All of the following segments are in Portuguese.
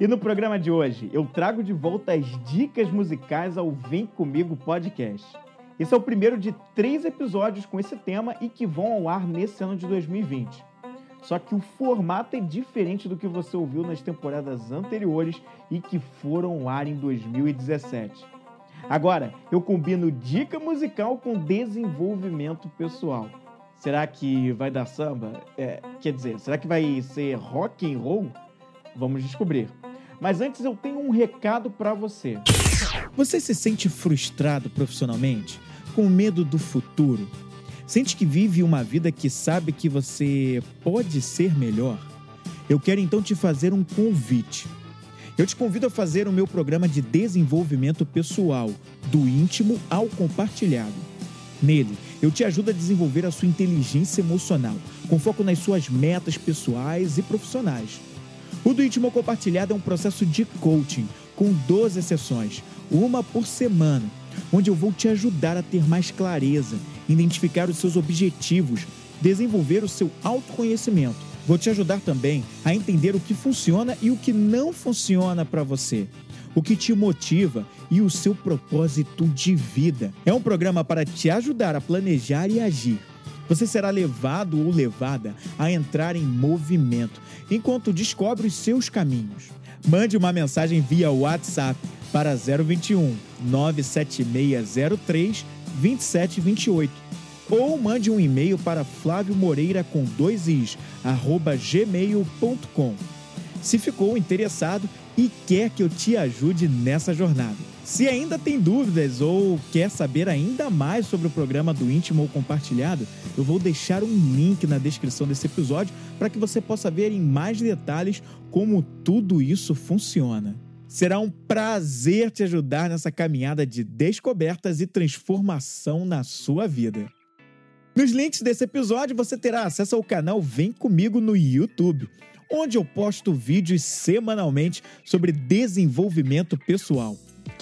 E no programa de hoje, eu trago de volta as dicas musicais ao Vem Comigo podcast. Esse é o primeiro de três episódios com esse tema e que vão ao ar nesse ano de 2020. Só que o formato é diferente do que você ouviu nas temporadas anteriores e que foram ao ar em 2017. Agora, eu combino dica musical com desenvolvimento pessoal. Será que vai dar samba? É, quer dizer, será que vai ser rock and roll? Vamos descobrir. Mas antes eu tenho um recado para você. Você se sente frustrado profissionalmente? Com medo do futuro? Sente que vive uma vida que sabe que você pode ser melhor? Eu quero então te fazer um convite. Eu te convido a fazer o meu programa de desenvolvimento pessoal, do íntimo ao compartilhado. Nele, eu te ajudo a desenvolver a sua inteligência emocional, com foco nas suas metas pessoais e profissionais. O do íntimo compartilhado é um processo de coaching, com 12 sessões, uma por semana, onde eu vou te ajudar a ter mais clareza, identificar os seus objetivos, desenvolver o seu autoconhecimento Vou te ajudar também a entender o que funciona e o que não funciona para você, o que te motiva e o seu propósito de vida. É um programa para te ajudar a planejar e agir. Você será levado ou levada a entrar em movimento enquanto descobre os seus caminhos. Mande uma mensagem via WhatsApp para 021 97603 2728 ou mande um e-mail para Flávio Moreira com dois is, arroba gmail.com. Se ficou interessado e quer que eu te ajude nessa jornada. Se ainda tem dúvidas ou quer saber ainda mais sobre o programa do Íntimo ou Compartilhado, eu vou deixar um link na descrição desse episódio para que você possa ver em mais detalhes como tudo isso funciona. Será um prazer te ajudar nessa caminhada de descobertas e transformação na sua vida. Nos links desse episódio você terá acesso ao canal Vem Comigo no YouTube, onde eu posto vídeos semanalmente sobre desenvolvimento pessoal.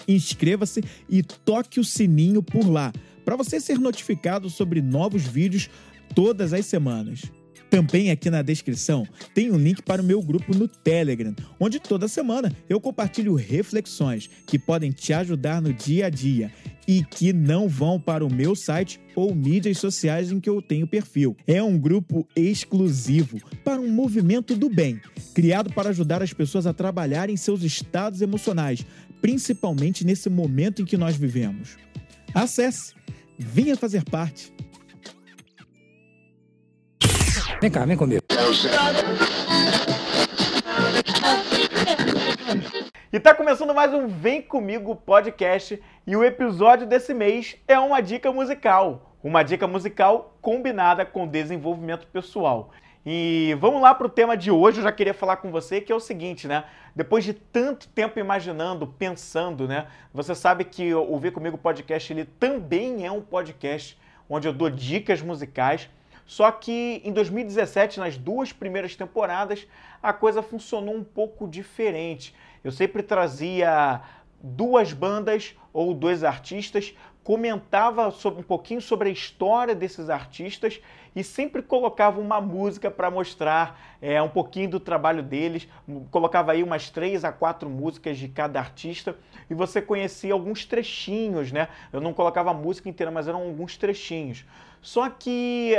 Inscreva-se e toque o sininho por lá, para você ser notificado sobre novos vídeos todas as semanas. Também aqui na descrição tem um link para o meu grupo no Telegram, onde toda semana eu compartilho reflexões que podem te ajudar no dia a dia e que não vão para o meu site ou mídias sociais em que eu tenho perfil. É um grupo exclusivo para um movimento do bem, criado para ajudar as pessoas a trabalhar em seus estados emocionais, principalmente nesse momento em que nós vivemos. Acesse, venha fazer parte. Vem cá, vem comigo. E tá começando mais um Vem Comigo podcast e o episódio desse mês é uma dica musical. Uma dica musical combinada com desenvolvimento pessoal. E vamos lá para o tema de hoje. Eu já queria falar com você que é o seguinte, né? Depois de tanto tempo imaginando, pensando, né? Você sabe que o Vem Comigo podcast ele também é um podcast onde eu dou dicas musicais só que em 2017, nas duas primeiras temporadas, a coisa funcionou um pouco diferente. Eu sempre trazia duas bandas ou dois artistas, comentava sobre, um pouquinho sobre a história desses artistas e sempre colocava uma música para mostrar é, um pouquinho do trabalho deles. Colocava aí umas três a quatro músicas de cada artista e você conhecia alguns trechinhos, né? Eu não colocava a música inteira, mas eram alguns trechinhos. Só que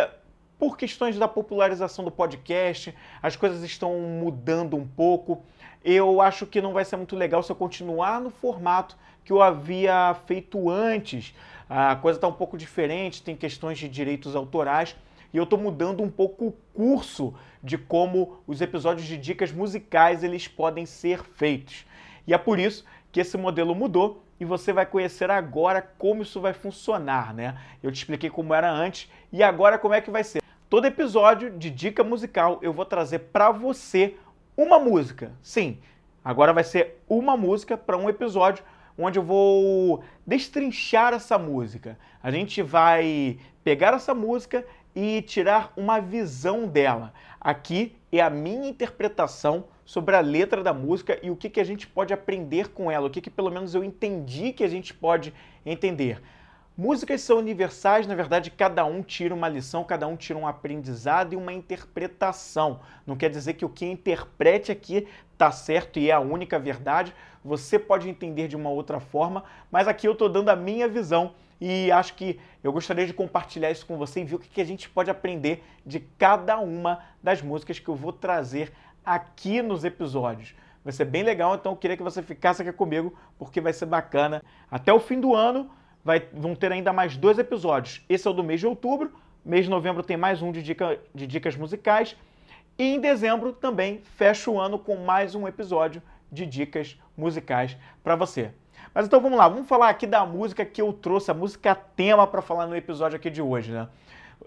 por questões da popularização do podcast, as coisas estão mudando um pouco. Eu acho que não vai ser muito legal se eu continuar no formato que eu havia feito antes. A coisa está um pouco diferente, tem questões de direitos autorais e eu estou mudando um pouco o curso de como os episódios de dicas musicais eles podem ser feitos. E é por isso que esse modelo mudou e você vai conhecer agora como isso vai funcionar, né? Eu te expliquei como era antes e agora como é que vai ser. Todo episódio de dica musical eu vou trazer para você uma música. Sim, Agora vai ser uma música para um episódio onde eu vou destrinchar essa música. A gente vai pegar essa música e tirar uma visão dela. Aqui é a minha interpretação sobre a letra da música e o que, que a gente pode aprender com ela, o que, que pelo menos eu entendi que a gente pode entender. Músicas são universais, na verdade, cada um tira uma lição, cada um tira um aprendizado e uma interpretação. Não quer dizer que o que interprete aqui está certo e é a única verdade. Você pode entender de uma outra forma, mas aqui eu estou dando a minha visão e acho que eu gostaria de compartilhar isso com você e ver o que a gente pode aprender de cada uma das músicas que eu vou trazer aqui nos episódios. Vai ser bem legal, então eu queria que você ficasse aqui comigo, porque vai ser bacana. Até o fim do ano vai, vão ter ainda mais dois episódios. Esse é o do mês de outubro, mês de novembro tem mais um de, dica, de dicas musicais. E em dezembro também fecha o ano com mais um episódio de dicas musicais para você. Mas então vamos lá, vamos falar aqui da música que eu trouxe, a música tema para falar no episódio aqui de hoje, né?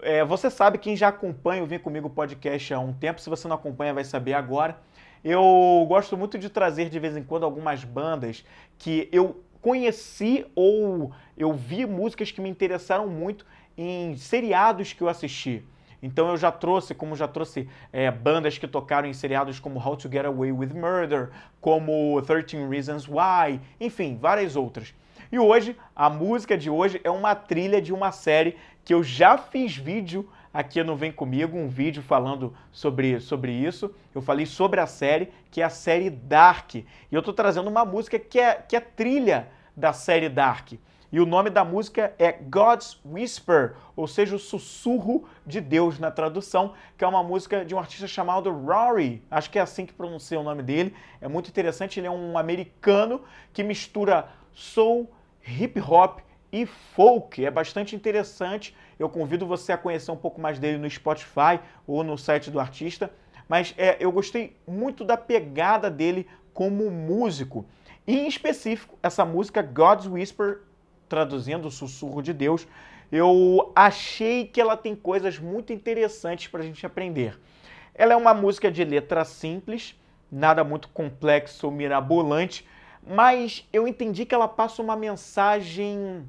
É, você sabe, quem já acompanha o Vem Comigo podcast há um tempo, se você não acompanha vai saber agora. Eu gosto muito de trazer de vez em quando algumas bandas que eu conheci ou eu vi músicas que me interessaram muito em seriados que eu assisti. Então eu já trouxe, como já trouxe é, bandas que tocaram em seriados como How to Get Away with Murder, como 13 Reasons Why, enfim, várias outras. E hoje, a música de hoje é uma trilha de uma série que eu já fiz vídeo aqui no Vem Comigo, um vídeo falando sobre, sobre isso. Eu falei sobre a série, que é a série Dark. E eu estou trazendo uma música que é, que é trilha da série Dark. E o nome da música é God's Whisper, ou seja, o sussurro de Deus na tradução, que é uma música de um artista chamado Rory. Acho que é assim que pronuncia o nome dele. É muito interessante, ele é um americano que mistura soul, hip hop e folk. É bastante interessante. Eu convido você a conhecer um pouco mais dele no Spotify ou no site do artista. Mas é, eu gostei muito da pegada dele como músico. E em específico, essa música God's Whisper, traduzindo o sussurro de Deus, eu achei que ela tem coisas muito interessantes para a gente aprender. Ela é uma música de letra simples, nada muito complexo ou mirabolante, mas eu entendi que ela passa uma mensagem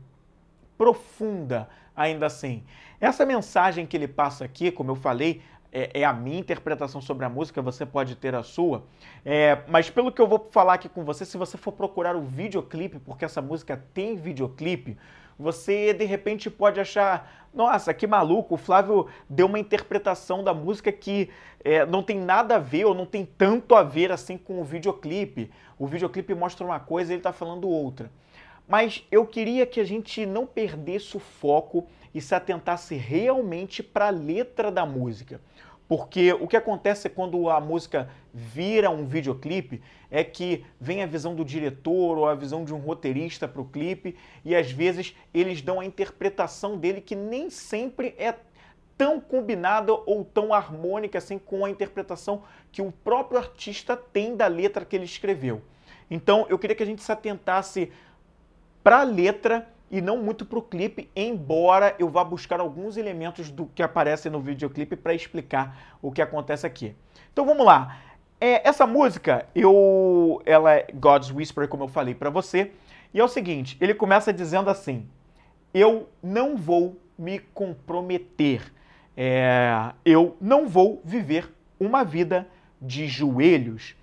profunda ainda assim. Essa mensagem que ele passa aqui, como eu falei, é, é, a minha interpretação sobre a música, você pode ter a sua. É, mas pelo que eu vou falar aqui com você, se você for procurar o videoclipe, porque essa música tem videoclipe, você de repente pode achar, nossa, que maluco, o Flávio deu uma interpretação da música que é, não tem nada a ver ou não tem tanto a ver assim com o videoclipe. O videoclipe mostra uma coisa e ele está falando outra. Mas eu queria que a gente não perdesse o foco e se atentasse realmente para a letra da música. Porque o que acontece quando a música vira um videoclipe é que vem a visão do diretor ou a visão de um roteirista para o clipe e às vezes eles dão a interpretação dele que nem sempre é tão combinada ou tão harmônica assim com a interpretação que o próprio artista tem da letra que ele escreveu. Então eu queria que a gente se atentasse para a letra e não muito para o clipe, embora eu vá buscar alguns elementos do que aparece no videoclipe para explicar o que acontece aqui. Então vamos lá. É, essa música, eu, ela é God's Whisper, como eu falei para você, e é o seguinte, ele começa dizendo assim: eu não vou me comprometer, é, eu não vou viver uma vida de joelhos.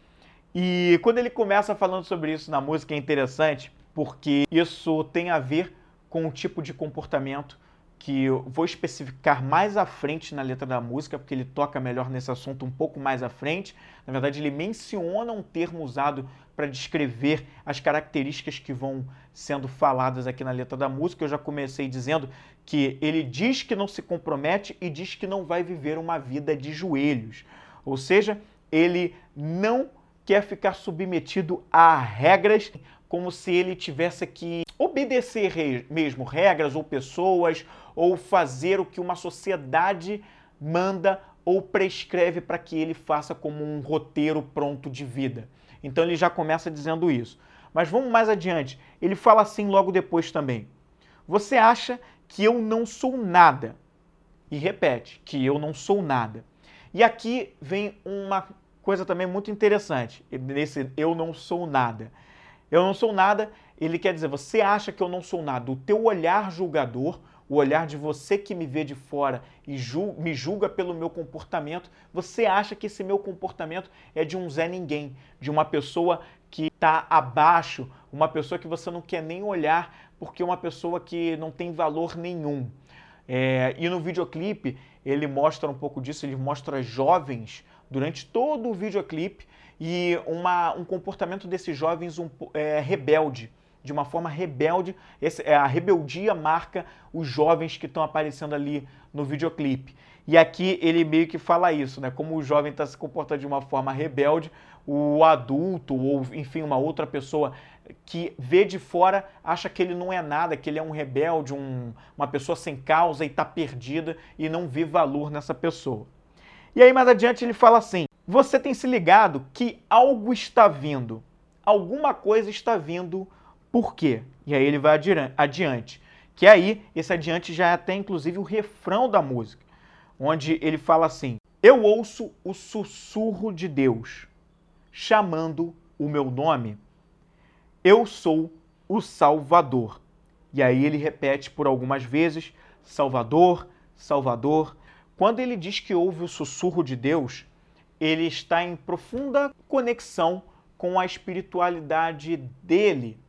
E quando ele começa falando sobre isso na música é interessante, porque isso tem a ver com o tipo de comportamento que eu vou especificar mais à frente na letra da música, porque ele toca melhor nesse assunto um pouco mais à frente. Na verdade, ele menciona um termo usado para descrever as características que vão sendo faladas aqui na letra da música. Eu já comecei dizendo que ele diz que não se compromete e diz que não vai viver uma vida de joelhos. Ou seja, ele não quer ficar submetido a regras como se ele tivesse que obedecer mesmo regras ou pessoas ou fazer o que uma sociedade manda ou prescreve para que ele faça como um roteiro pronto de vida. Então ele já começa dizendo isso. Mas vamos mais adiante. Ele fala assim logo depois também. Você acha que eu não sou nada? E repete que eu não sou nada. E aqui vem uma coisa também muito interessante nesse eu não sou nada. Eu não sou nada, ele quer dizer, você acha que eu não sou nada. O teu olhar julgador, o olhar de você que me vê de fora e me julga pelo meu comportamento, você acha que esse meu comportamento é de um Zé Ninguém, de uma pessoa que está abaixo, uma pessoa que você não quer nem olhar, porque é uma pessoa que não tem valor nenhum. É, e no videoclipe ele mostra um pouco disso, ele mostra jovens durante todo o videoclipe e uma, um comportamento desses jovens um, é, rebelde, de uma forma rebelde. Esse, é, a rebeldia marca os jovens que estão aparecendo ali no videoclipe. E aqui ele meio que fala isso, né? Como o jovem está se comportando de uma forma rebelde, o adulto ou enfim uma outra pessoa que vê de fora acha que ele não é nada, que ele é um rebelde, um, uma pessoa sem causa e está perdida e não vê valor nessa pessoa. E aí mais adiante ele fala assim: você tem se ligado que algo está vindo, alguma coisa está vindo, por quê? E aí ele vai adiante. Que aí, esse adiante já é até inclusive o refrão da música, onde ele fala assim: Eu ouço o sussurro de Deus chamando o meu nome, eu sou o Salvador. E aí ele repete por algumas vezes: Salvador, Salvador. Quando ele diz que ouve o sussurro de Deus, ele está em profunda conexão com a espiritualidade dele.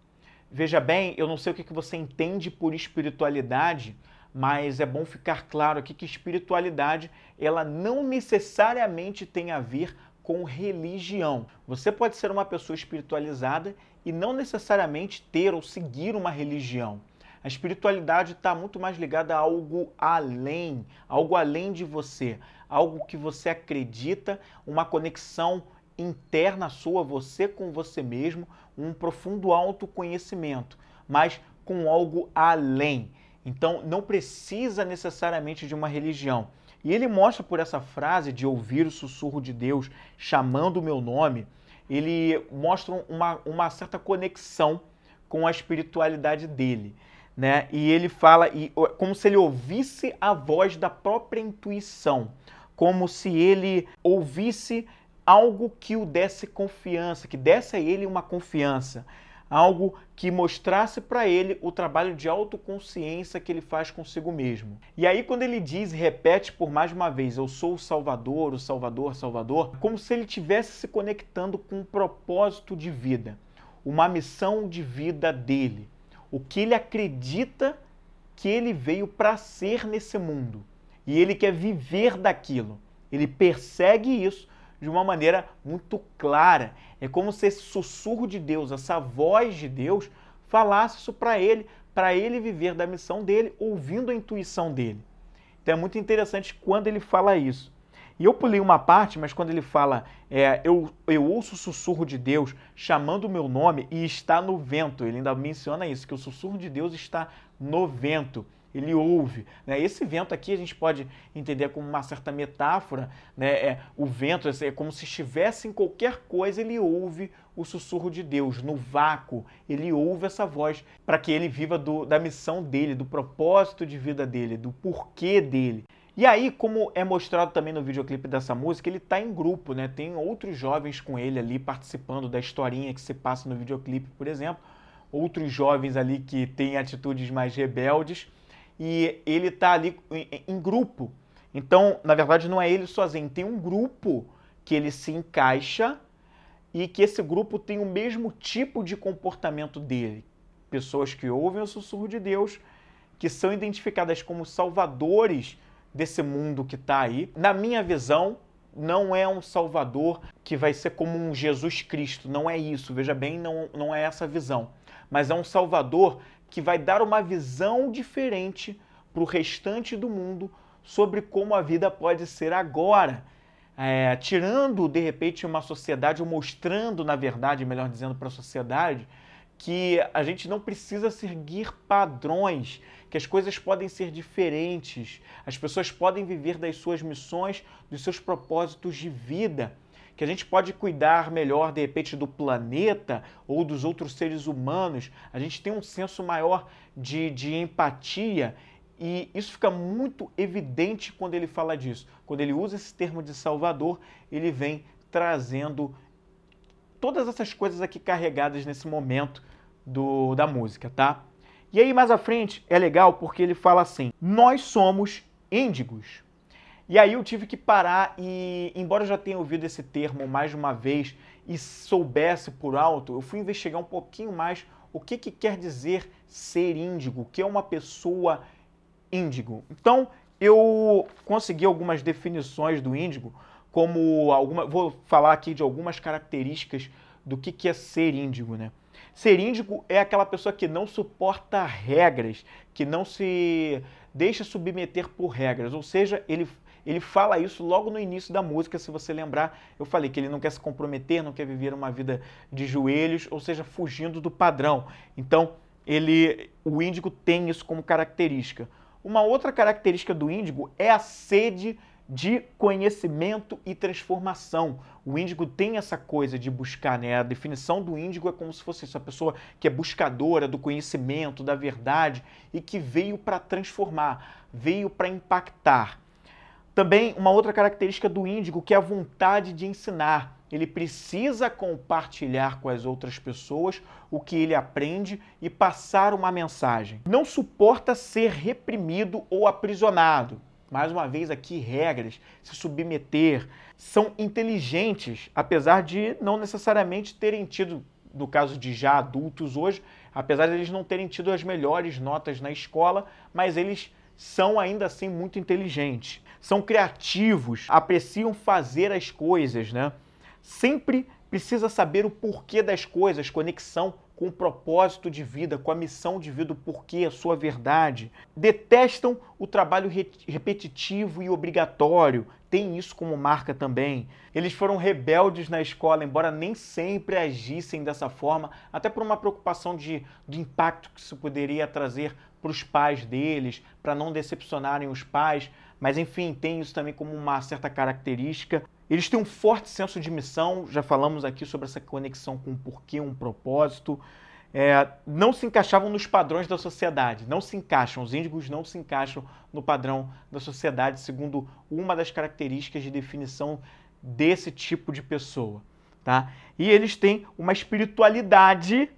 Veja bem, eu não sei o que você entende por espiritualidade, mas é bom ficar claro aqui que espiritualidade ela não necessariamente tem a ver com religião. Você pode ser uma pessoa espiritualizada e não necessariamente ter ou seguir uma religião. A espiritualidade está muito mais ligada a algo além, algo além de você, algo que você acredita, uma conexão interna sua, você com você mesmo, um profundo autoconhecimento, mas com algo além. Então não precisa necessariamente de uma religião. E ele mostra por essa frase de ouvir o sussurro de Deus chamando o meu nome, ele mostra uma, uma certa conexão com a espiritualidade dele. Né? E ele fala e, como se ele ouvisse a voz da própria intuição, como se ele ouvisse algo que o desse confiança, que desse a ele uma confiança algo que mostrasse para ele o trabalho de autoconsciência que ele faz consigo mesmo. E aí, quando ele diz, repete por mais uma vez, eu sou o Salvador, o Salvador, Salvador, como se ele estivesse se conectando com um propósito de vida, uma missão de vida dele, o que ele acredita que ele veio para ser nesse mundo. E ele quer viver daquilo. Ele persegue isso de uma maneira muito clara. É como se esse sussurro de Deus, essa voz de Deus, falasse isso para ele, para ele viver da missão dele, ouvindo a intuição dele. Então é muito interessante quando ele fala isso. E eu pulei uma parte, mas quando ele fala, é, eu, eu ouço o sussurro de Deus chamando o meu nome e está no vento, ele ainda menciona isso, que o sussurro de Deus está no vento ele ouve. Né? Esse vento aqui a gente pode entender como uma certa metáfora, né? é, o vento é como se estivesse em qualquer coisa, ele ouve o sussurro de Deus, no vácuo, ele ouve essa voz para que ele viva do, da missão dele, do propósito de vida dele, do porquê dele. E aí, como é mostrado também no videoclipe dessa música, ele está em grupo, né? Tem outros jovens com ele ali participando da historinha que se passa no videoclipe, por exemplo. Outros jovens ali que têm atitudes mais rebeldes e ele está ali em, em grupo. Então, na verdade, não é ele sozinho, tem um grupo que ele se encaixa e que esse grupo tem o mesmo tipo de comportamento dele. Pessoas que ouvem o sussurro de Deus, que são identificadas como salvadores desse mundo que está aí. Na minha visão, não é um salvador que vai ser como um Jesus Cristo, não é isso, veja bem, não, não é essa visão. Mas é um salvador que vai dar uma visão diferente para o restante do mundo sobre como a vida pode ser agora. É, tirando, de repente, uma sociedade, ou mostrando, na verdade, melhor dizendo, para a sociedade, que a gente não precisa seguir padrões, que as coisas podem ser diferentes, as pessoas podem viver das suas missões, dos seus propósitos de vida que a gente pode cuidar melhor, de repente, do planeta ou dos outros seres humanos, a gente tem um senso maior de, de empatia e isso fica muito evidente quando ele fala disso. Quando ele usa esse termo de Salvador, ele vem trazendo todas essas coisas aqui carregadas nesse momento do, da música, tá? E aí mais à frente é legal porque ele fala assim: nós somos índigos. E aí eu tive que parar e, embora eu já tenha ouvido esse termo mais de uma vez e soubesse por alto, eu fui investigar um pouquinho mais o que, que quer dizer ser índigo, o que é uma pessoa índigo. Então eu consegui algumas definições do índigo, como alguma, vou falar aqui de algumas características do que, que é ser índigo, né? Ser índigo é aquela pessoa que não suporta regras, que não se deixa submeter por regras, ou seja, ele ele fala isso logo no início da música, se você lembrar. Eu falei que ele não quer se comprometer, não quer viver uma vida de joelhos, ou seja, fugindo do padrão. Então, ele, o índigo tem isso como característica. Uma outra característica do índigo é a sede de conhecimento e transformação. O índigo tem essa coisa de buscar, né? A definição do índigo é como se fosse essa pessoa que é buscadora do conhecimento, da verdade e que veio para transformar, veio para impactar. Também uma outra característica do índigo que é a vontade de ensinar. Ele precisa compartilhar com as outras pessoas o que ele aprende e passar uma mensagem. Não suporta ser reprimido ou aprisionado. Mais uma vez aqui regras, se submeter. São inteligentes, apesar de não necessariamente terem tido, no caso de já adultos hoje, apesar de eles não terem tido as melhores notas na escola, mas eles são ainda assim muito inteligentes são criativos, apreciam fazer as coisas, né? Sempre precisa saber o porquê das coisas, conexão com o propósito de vida, com a missão de vida, o porquê, a sua verdade. Detestam o trabalho repetitivo e obrigatório, tem isso como marca também. Eles foram rebeldes na escola, embora nem sempre agissem dessa forma, até por uma preocupação de, de impacto que isso poderia trazer para os pais deles, para não decepcionarem os pais. Mas enfim, tem isso também como uma certa característica. Eles têm um forte senso de missão, já falamos aqui sobre essa conexão com um porquê, um propósito. É, não se encaixavam nos padrões da sociedade, não se encaixam, os índigos não se encaixam no padrão da sociedade, segundo uma das características de definição desse tipo de pessoa. Tá? E eles têm uma espiritualidade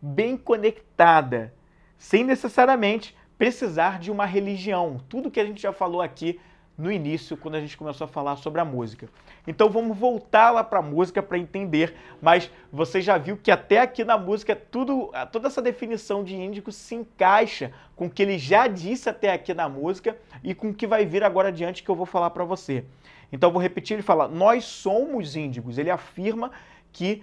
bem conectada, sem necessariamente precisar de uma religião. Tudo que a gente já falou aqui no início, quando a gente começou a falar sobre a música. Então vamos voltar lá para a música para entender, mas você já viu que até aqui na música tudo, toda essa definição de índico se encaixa com o que ele já disse até aqui na música e com o que vai vir agora adiante que eu vou falar para você. Então vou repetir, ele fala: "Nós somos índigos". Ele afirma que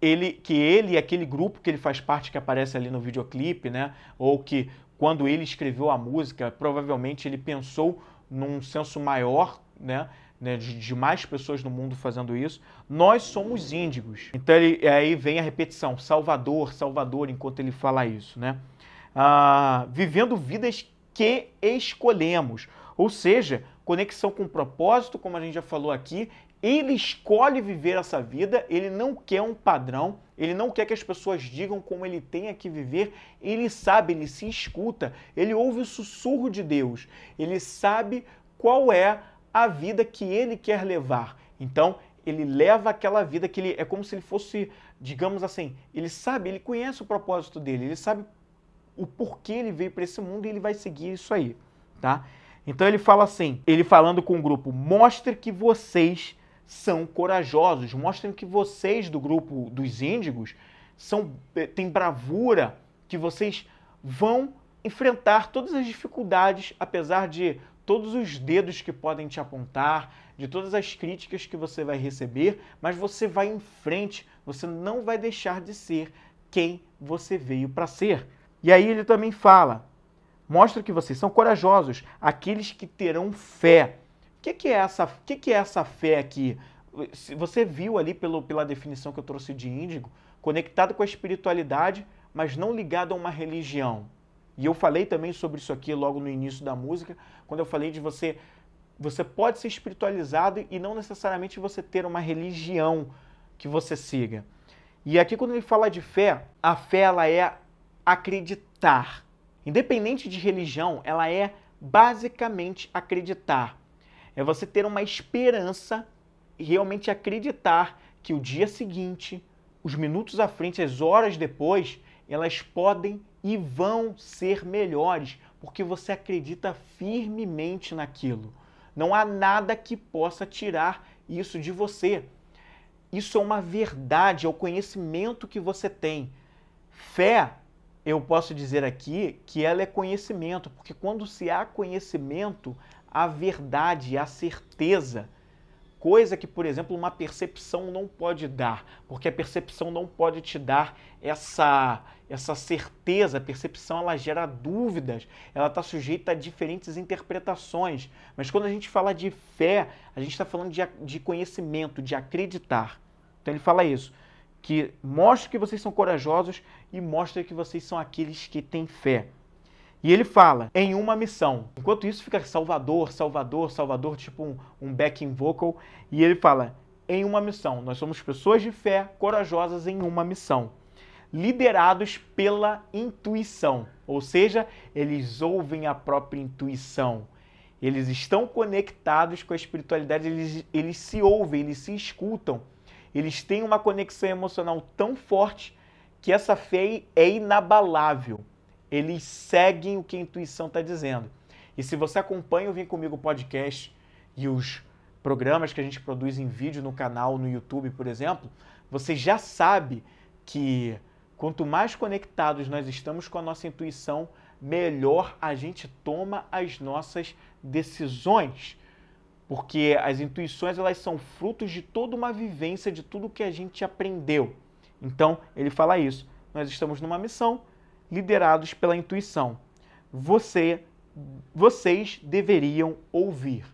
ele, que ele e aquele grupo que ele faz parte, que aparece ali no videoclipe, né? Ou que quando ele escreveu a música, provavelmente ele pensou num senso maior, né? né de, de, mais pessoas no mundo fazendo isso. Nós somos índigos. Então ele, aí vem a repetição: Salvador, Salvador, enquanto ele fala isso, né? Ah, vivendo vidas que escolhemos. Ou seja, conexão com propósito, como a gente já falou aqui, ele escolhe viver essa vida, ele não quer um padrão, ele não quer que as pessoas digam como ele tem que viver, ele sabe, ele se escuta, ele ouve o sussurro de Deus, ele sabe qual é a vida que ele quer levar. Então, ele leva aquela vida que ele é como se ele fosse, digamos assim, ele sabe, ele conhece o propósito dele, ele sabe o porquê ele veio para esse mundo e ele vai seguir isso aí, tá? Então ele fala assim, ele falando com o grupo, mostre que vocês são corajosos, mostrem que vocês do grupo dos índigos são, eh, têm bravura, que vocês vão enfrentar todas as dificuldades, apesar de todos os dedos que podem te apontar, de todas as críticas que você vai receber, mas você vai em frente, você não vai deixar de ser quem você veio para ser. E aí ele também fala: mostra que vocês são corajosos, aqueles que terão fé que, que, é essa, que, que é essa fé aqui? Você viu ali pelo, pela definição que eu trouxe de índigo, conectado com a espiritualidade, mas não ligado a uma religião. E eu falei também sobre isso aqui logo no início da música, quando eu falei de você você pode ser espiritualizado e não necessariamente você ter uma religião que você siga. E aqui quando ele fala de fé, a fé ela é acreditar. Independente de religião, ela é basicamente acreditar é você ter uma esperança realmente acreditar que o dia seguinte, os minutos à frente, as horas depois, elas podem e vão ser melhores, porque você acredita firmemente naquilo. Não há nada que possa tirar isso de você. Isso é uma verdade, é o conhecimento que você tem. Fé, eu posso dizer aqui que ela é conhecimento, porque quando se há conhecimento, a verdade, a certeza coisa que, por exemplo, uma percepção não pode dar, porque a percepção não pode te dar essa essa certeza, a percepção ela gera dúvidas, ela está sujeita a diferentes interpretações. Mas quando a gente fala de fé, a gente está falando de, de conhecimento, de acreditar. Então ele fala isso, que mostre que vocês são corajosos e mostre que vocês são aqueles que têm fé. E ele fala em uma missão. Enquanto isso fica Salvador, Salvador, Salvador, tipo um, um backing vocal. E ele fala em uma missão. Nós somos pessoas de fé corajosas em uma missão. Liderados pela intuição. Ou seja, eles ouvem a própria intuição. Eles estão conectados com a espiritualidade, eles, eles se ouvem, eles se escutam. Eles têm uma conexão emocional tão forte que essa fé é inabalável eles seguem o que a intuição está dizendo. E se você acompanha o Vem Comigo podcast e os programas que a gente produz em vídeo no canal, no YouTube, por exemplo, você já sabe que quanto mais conectados nós estamos com a nossa intuição, melhor a gente toma as nossas decisões. Porque as intuições elas são frutos de toda uma vivência, de tudo que a gente aprendeu. Então, ele fala isso. Nós estamos numa missão, liderados pela intuição. Você, vocês deveriam ouvir.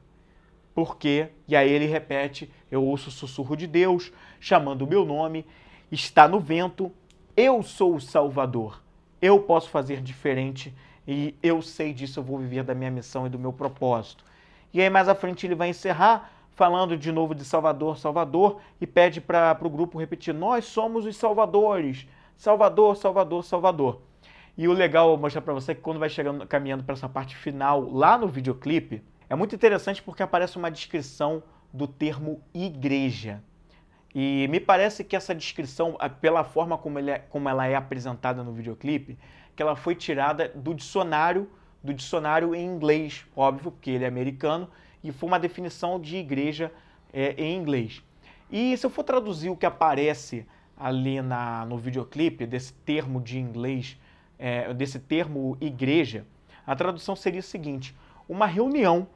Porque, e aí ele repete: eu ouço o sussurro de Deus, chamando o meu nome, está no vento, eu sou o Salvador. Eu posso fazer diferente e eu sei disso, eu vou viver da minha missão e do meu propósito. E aí mais à frente ele vai encerrar falando de novo de Salvador, Salvador, e pede para o grupo repetir: Nós somos os salvadores. Salvador, Salvador, Salvador. E o legal, mostrar para você que quando vai chegando, caminhando para essa parte final, lá no videoclipe, é muito interessante porque aparece uma descrição do termo igreja. E me parece que essa descrição, pela forma como, é, como ela é apresentada no videoclipe, que ela foi tirada do dicionário, do dicionário em inglês, óbvio, porque ele é americano, e foi uma definição de igreja é, em inglês. E se eu for traduzir o que aparece ali na, no videoclipe, desse termo de inglês é, desse termo igreja, a tradução seria o seguinte: uma reunião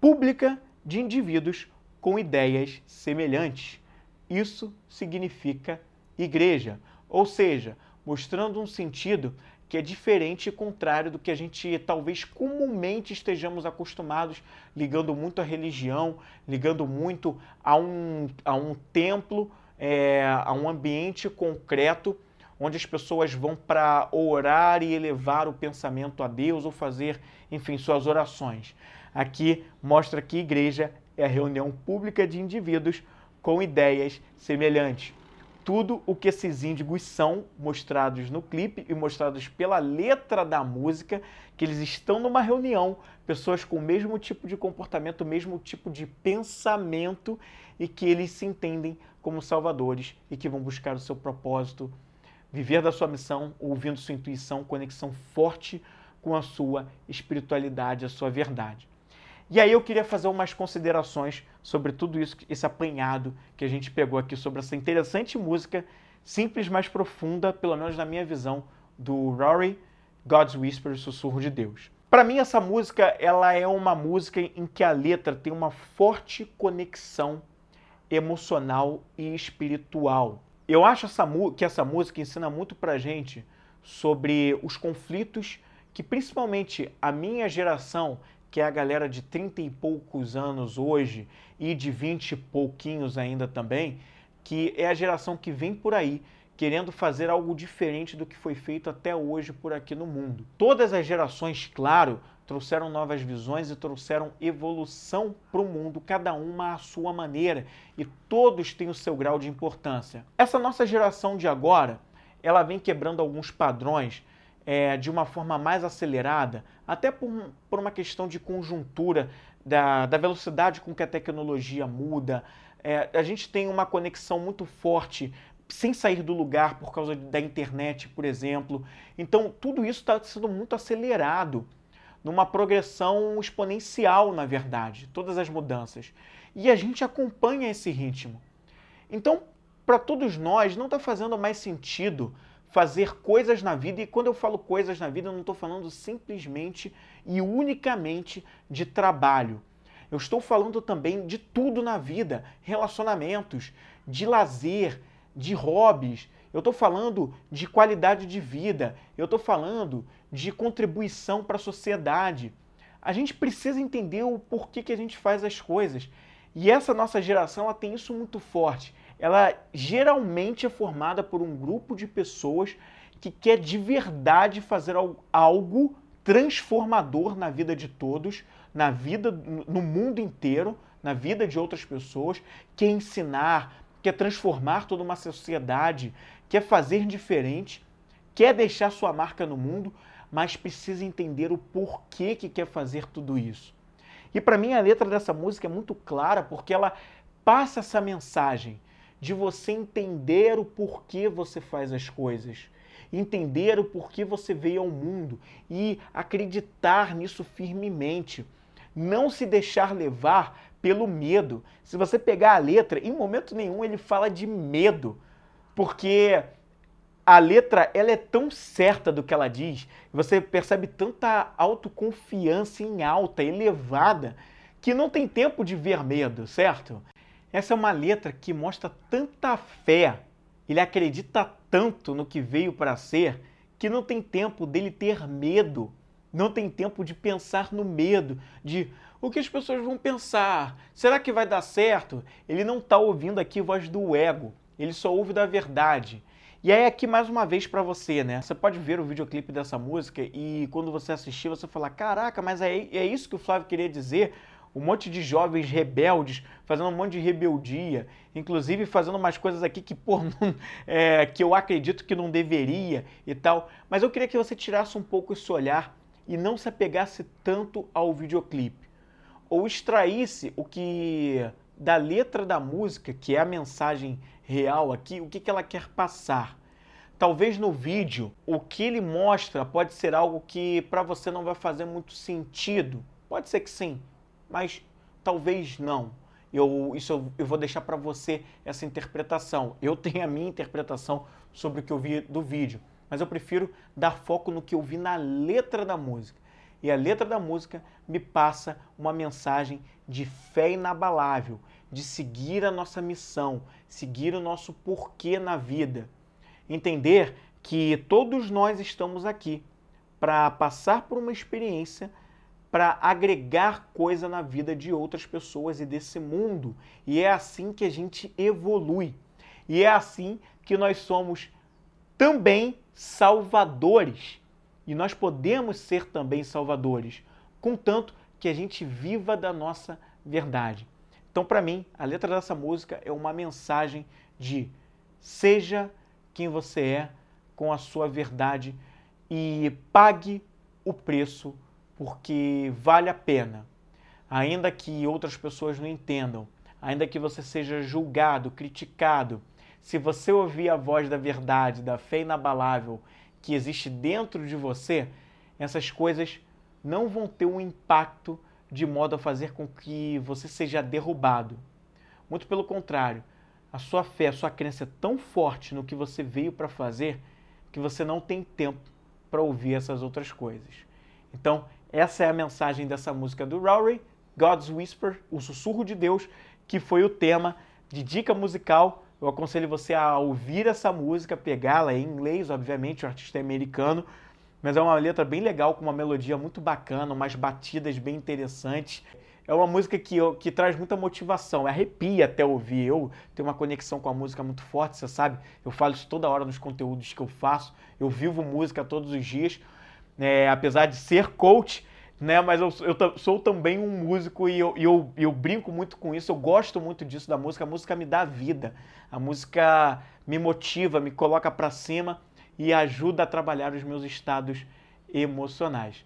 pública de indivíduos com ideias semelhantes. Isso significa igreja, ou seja, mostrando um sentido que é diferente e contrário do que a gente talvez comumente estejamos acostumados, ligando muito à religião, ligando muito a um, a um templo, é, a um ambiente concreto onde as pessoas vão para orar e elevar o pensamento a Deus ou fazer, enfim, suas orações. Aqui mostra que igreja é a reunião pública de indivíduos com ideias semelhantes. Tudo o que esses índigos são, mostrados no clipe e mostrados pela letra da música, que eles estão numa reunião, pessoas com o mesmo tipo de comportamento, o mesmo tipo de pensamento e que eles se entendem como salvadores e que vão buscar o seu propósito viver da sua missão, ouvindo sua intuição, conexão forte com a sua espiritualidade, a sua verdade. E aí eu queria fazer umas considerações sobre tudo isso, esse apanhado que a gente pegou aqui sobre essa interessante música, simples, mas profunda, pelo menos na minha visão, do Rory, God's Whisper, Sussurro de Deus. Para mim essa música, ela é uma música em que a letra tem uma forte conexão emocional e espiritual. Eu acho essa, que essa música ensina muito pra gente sobre os conflitos que principalmente a minha geração, que é a galera de 30 e poucos anos hoje e de 20 e pouquinhos ainda também, que é a geração que vem por aí querendo fazer algo diferente do que foi feito até hoje por aqui no mundo. Todas as gerações, claro, trouxeram novas visões e trouxeram evolução para o mundo, cada uma à sua maneira, e todos têm o seu grau de importância. Essa nossa geração de agora, ela vem quebrando alguns padrões é, de uma forma mais acelerada, até por, por uma questão de conjuntura, da, da velocidade com que a tecnologia muda, é, a gente tem uma conexão muito forte sem sair do lugar por causa da internet, por exemplo. Então, tudo isso está sendo muito acelerado, numa progressão exponencial, na verdade, todas as mudanças. E a gente acompanha esse ritmo. Então, para todos nós, não está fazendo mais sentido fazer coisas na vida, e quando eu falo coisas na vida, eu não estou falando simplesmente e unicamente de trabalho. Eu estou falando também de tudo na vida, relacionamentos, de lazer, de hobbies. Eu estou falando de qualidade de vida. Eu estou falando de contribuição para a sociedade. A gente precisa entender o porquê que a gente faz as coisas. E essa nossa geração ela tem isso muito forte ela geralmente é formada por um grupo de pessoas que quer de verdade fazer algo transformador na vida de todos, na vida no mundo inteiro, na vida de outras pessoas, quer ensinar, quer transformar toda uma sociedade, quer fazer diferente, quer deixar sua marca no mundo, mas precisa entender o porquê que quer fazer tudo isso. E para mim a letra dessa música é muito clara porque ela passa essa mensagem de você entender o porquê você faz as coisas, entender o porquê você veio ao mundo e acreditar nisso firmemente. Não se deixar levar pelo medo. Se você pegar a letra, em momento nenhum ele fala de medo, porque a letra ela é tão certa do que ela diz, você percebe tanta autoconfiança em alta, elevada, que não tem tempo de ver medo, certo? Essa é uma letra que mostra tanta fé, ele acredita tanto no que veio para ser, que não tem tempo dele ter medo, não tem tempo de pensar no medo, de o que as pessoas vão pensar, será que vai dar certo? Ele não está ouvindo aqui voz do ego, ele só ouve da verdade. E aí aqui mais uma vez para você, né? Você pode ver o videoclipe dessa música e quando você assistir você falar, caraca, mas é, é isso que o Flávio queria dizer? um monte de jovens rebeldes fazendo um monte de rebeldia, inclusive fazendo umas coisas aqui que, pô, é, que eu acredito que não deveria e tal. Mas eu queria que você tirasse um pouco esse olhar e não se apegasse tanto ao videoclipe. Ou extraísse o que da letra da música, que é a mensagem real aqui, o que, que ela quer passar. Talvez no vídeo o que ele mostra pode ser algo que para você não vai fazer muito sentido. Pode ser que sim, mas talvez não. Eu, isso eu, eu vou deixar para você essa interpretação. Eu tenho a minha interpretação sobre o que eu vi do vídeo, mas eu prefiro dar foco no que eu vi na letra da música. E a letra da música me passa uma mensagem de fé inabalável, de seguir a nossa missão, seguir o nosso porquê na vida. Entender que todos nós estamos aqui para passar por uma experiência para agregar coisa na vida de outras pessoas e desse mundo. E é assim que a gente evolui. E é assim que nós somos também salvadores. E nós podemos ser também salvadores, contanto que a gente viva da nossa verdade. Então, para mim, a letra dessa música é uma mensagem de seja quem você é com a sua verdade e pague o preço porque vale a pena. Ainda que outras pessoas não entendam, ainda que você seja julgado, criticado, se você ouvir a voz da verdade, da fé inabalável que existe dentro de você, essas coisas não vão ter um impacto de modo a fazer com que você seja derrubado. Muito pelo contrário, a sua fé, a sua crença é tão forte no que você veio para fazer que você não tem tempo para ouvir essas outras coisas. Então, essa é a mensagem dessa música do Rory, God's Whisper, o sussurro de Deus, que foi o tema de dica musical. Eu aconselho você a ouvir essa música, pegá-la em inglês, obviamente, o artista é americano, mas é uma letra bem legal, com uma melodia muito bacana, umas batidas bem interessantes. É uma música que, que traz muita motivação, arrepia até ouvir. Eu tenho uma conexão com a música muito forte, você sabe. Eu falo isso toda hora nos conteúdos que eu faço. Eu vivo música todos os dias é, apesar de ser coach, né? Mas eu, eu sou também um músico e eu, eu, eu, brinco muito com isso. Eu gosto muito disso da música. A música me dá vida. A música me motiva, me coloca para cima e ajuda a trabalhar os meus estados emocionais.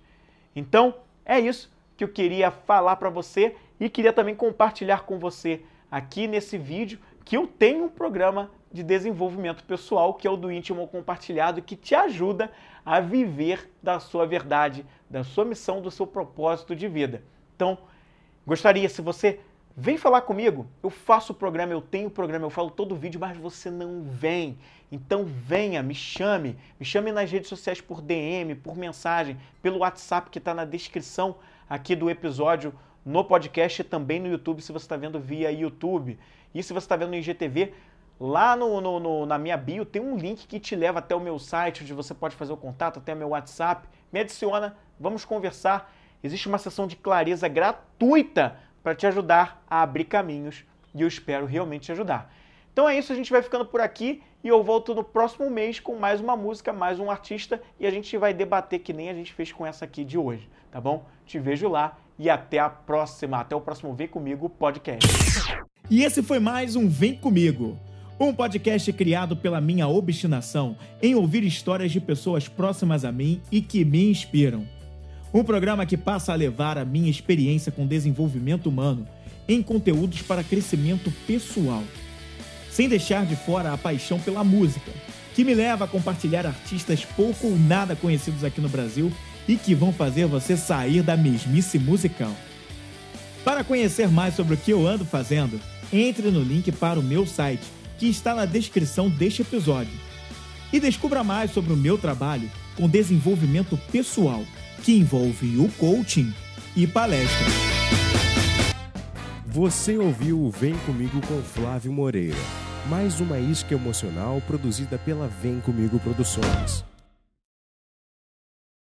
Então, é isso que eu queria falar para você e queria também compartilhar com você aqui nesse vídeo que eu tenho um programa de desenvolvimento pessoal que é o do íntimo compartilhado que te ajuda a viver da sua verdade, da sua missão, do seu propósito de vida. Então, gostaria se você Vem falar comigo. Eu faço o programa, eu tenho o programa, eu falo todo vídeo, mas você não vem. Então venha, me chame. Me chame nas redes sociais por DM, por mensagem, pelo WhatsApp que está na descrição aqui do episódio, no podcast e também no YouTube, se você está vendo via YouTube. E se você está vendo no IGTV, lá no, no, no, na minha bio tem um link que te leva até o meu site, onde você pode fazer o contato, até o meu WhatsApp. Me adiciona, vamos conversar. Existe uma sessão de clareza gratuita para te ajudar a abrir caminhos e eu espero realmente te ajudar. Então é isso, a gente vai ficando por aqui e eu volto no próximo mês com mais uma música, mais um artista e a gente vai debater que nem a gente fez com essa aqui de hoje, tá bom? Te vejo lá e até a próxima, até o próximo Vem Comigo podcast. E esse foi mais um Vem Comigo, um podcast criado pela minha obstinação em ouvir histórias de pessoas próximas a mim e que me inspiram. Um programa que passa a levar a minha experiência com desenvolvimento humano em conteúdos para crescimento pessoal, sem deixar de fora a paixão pela música, que me leva a compartilhar artistas pouco ou nada conhecidos aqui no Brasil e que vão fazer você sair da mesmice musical. Para conhecer mais sobre o que eu ando fazendo, entre no link para o meu site, que está na descrição deste episódio. E descubra mais sobre o meu trabalho com desenvolvimento pessoal que envolve o coaching e palestra. Você ouviu o Vem Comigo com Flávio Moreira, mais uma isca emocional produzida pela Vem Comigo Produções.